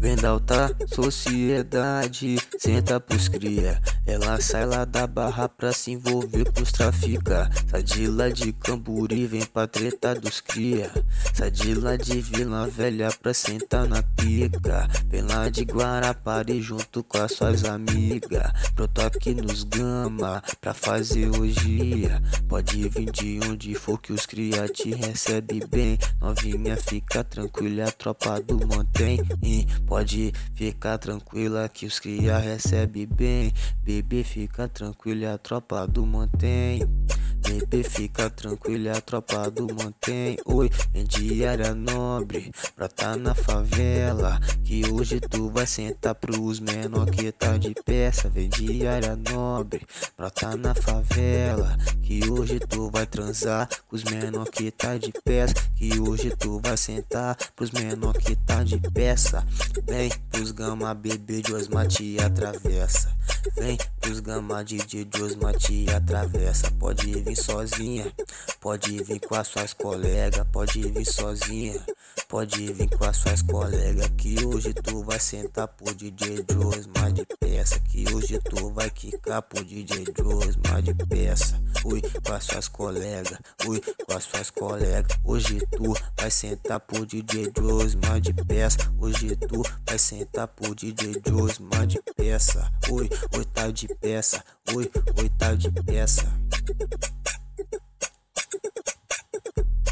Vem da alta sociedade, senta pros cria. Ela sai lá da barra pra se envolver pros trafica. Sai de lá de Camburi, vem pra treta dos cria. Sai de lá de Vila Velha pra sentar na pica. Vem lá de Guarapari junto com as suas amigas. Broto aqui nos gama pra fazer hoje. Pode vir de onde for que os cria te recebe bem. Novinha fica tranquila, a tropa do mantém. Pode ficar tranquila que os cria recebe bem. Bebê fica tranquila, a tropa do mantém. Bebê fica tranquila, a tropa do mantém. Oi, em diária nobre, pra tá na favela. Que hoje tu vai sentar pros menor que tá de peça. Vem diária nobre, pra tá na favela. Que hoje tu vai transar com os menor que tá de peça. Que hoje tu vai sentar pros menor que tá de peça. Vem pros gama bebê de Osma te atravessa. Vem pros gama DJ de Osma te atravessa. Pode vir sozinha, pode vir com as suas colegas. Pode vir sozinha, pode vir com as suas colegas. Que hoje tu vai sentar pro DJ de Osma de peça. Que hoje tu vai quicar pro DJ de Osma de peça. Ui, com as suas colegas, ui, com as suas colegas. Hoje tu vai sentar pro DJ de Osma de peça. Hoje tu vai sentar pro DJ Josma de peça. Oi, oi, tá de peça. Oi, oi, tá de peça.